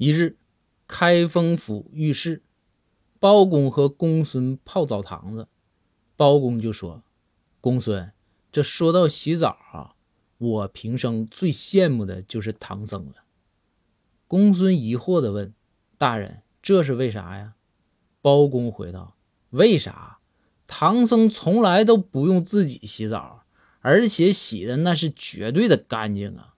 一日，开封府浴室，包公和公孙泡澡堂子，包公就说，公孙，这说到洗澡啊，我平生最羡慕的就是唐僧了。公孙疑惑的问大人，这是为啥呀？包公回道，为啥？唐僧从来都不用自己洗澡，而且洗的那是绝对的干净啊。